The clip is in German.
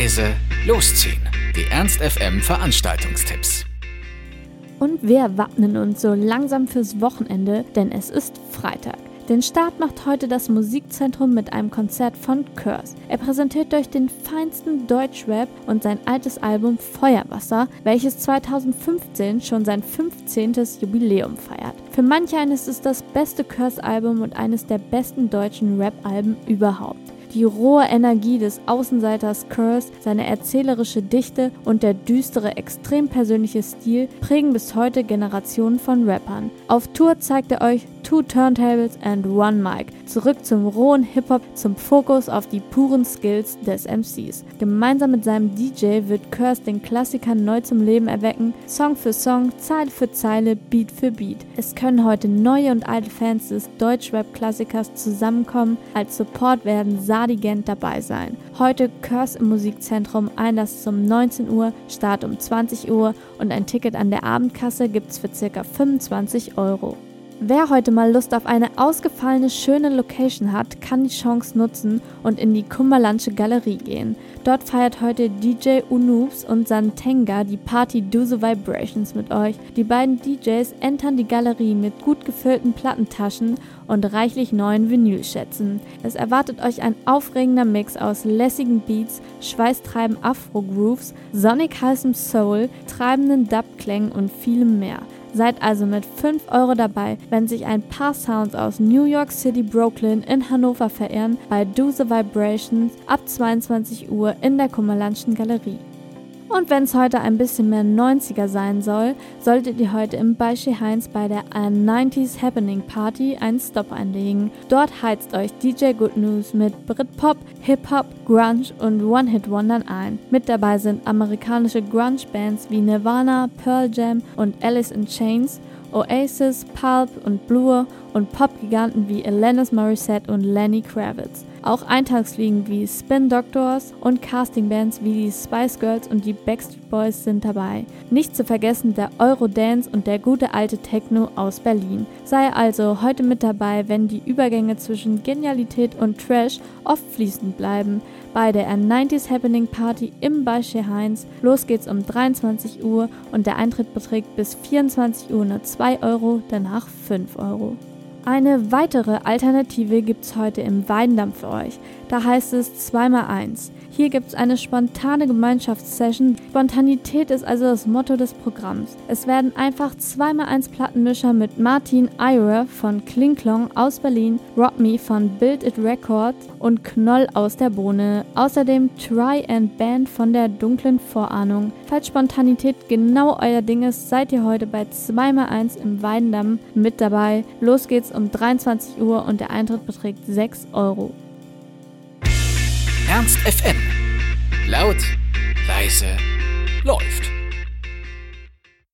leise, losziehen. Die Ernst FM Veranstaltungstipps. Und wir wappnen uns so langsam fürs Wochenende, denn es ist Freitag. Den Start macht heute das Musikzentrum mit einem Konzert von Curse. Er präsentiert euch den feinsten Deutschrap und sein altes Album Feuerwasser, welches 2015 schon sein 15. Jubiläum feiert. Für manche eines ist das beste Curse-Album und eines der besten deutschen Rap-Alben überhaupt. Die rohe Energie des Außenseiters Curse, seine erzählerische Dichte und der düstere, extrem persönliche Stil prägen bis heute Generationen von Rappern. Auf Tour zeigt er euch Two Turntables and One Mic. Zurück zum rohen Hip-Hop, zum Fokus auf die puren Skills des MCs. Gemeinsam mit seinem DJ wird Curse den Klassiker neu zum Leben erwecken, Song für Song, Zeile für Zeile, Beat für Beat. Es können heute neue und alte Fans des Deutschrap-Klassikers zusammenkommen. Als Support werden Sadigent dabei sein. Heute Curse im Musikzentrum, Einlass zum 19 Uhr, Start um 20 Uhr und ein Ticket an der Abendkasse gibt's für ca. 25 Euro. Wer heute mal Lust auf eine ausgefallene, schöne Location hat, kann die Chance nutzen und in die Kummerlandsche Galerie gehen. Dort feiert heute DJ Unoobs und Santenga die Party Do the Vibrations mit euch. Die beiden DJs entern die Galerie mit gut gefüllten Plattentaschen und reichlich neuen Vinylschätzen. Es erwartet euch ein aufregender Mix aus lässigen Beats, schweißtreiben Afro-Grooves, sonic heißem Soul, treibenden Dub-Klängen und vielem mehr. Seid also mit 5 Euro dabei, wenn sich ein paar Sounds aus New York City, Brooklyn in Hannover verehren bei Do the Vibrations ab 22 Uhr in der Kummerlandschen Galerie. Und wenn es heute ein bisschen mehr 90er sein soll, solltet ihr heute im Beische Heinz bei der 90s Happening Party einen Stop einlegen. Dort heizt euch DJ Good News mit Britpop, Hip-Hop, Grunge und One-Hit-Wondern ein. Mit dabei sind amerikanische Grunge-Bands wie Nirvana, Pearl Jam und Alice in Chains, Oasis, Pulp und Blur und Pop-Giganten wie Alanis Morissette und Lenny Kravitz. Auch Eintagsfliegen wie Spin Doctors und Castingbands wie die Spice Girls und die Backstreet Boys sind dabei. Nicht zu vergessen der Eurodance und der gute alte Techno aus Berlin. Sei also heute mit dabei, wenn die Übergänge zwischen Genialität und Trash oft fließend bleiben. Bei der 90s Happening Party im Beispiel Heinz. Los geht's um 23 Uhr und der Eintritt beträgt bis 24 Uhr nur 2 Euro, danach 5 Euro. Eine weitere Alternative gibt es heute im Weidendamm für euch. Da heißt es 2x1. Hier gibt es eine spontane Gemeinschaftssession. Spontanität ist also das Motto des Programms. Es werden einfach 2x1 Plattenmischer mit Martin Ira von Klinklong aus Berlin, Rob Me von Build It Records und Knoll aus der Bohne. Außerdem Try and Band von der dunklen Vorahnung. Falls Spontanität genau euer Ding ist, seid ihr heute bei 2x1 im Weidendamm mit dabei. Los geht's um 23 Uhr und der Eintritt beträgt 6 Euro. Ernst FM. Laut, leise, läuft.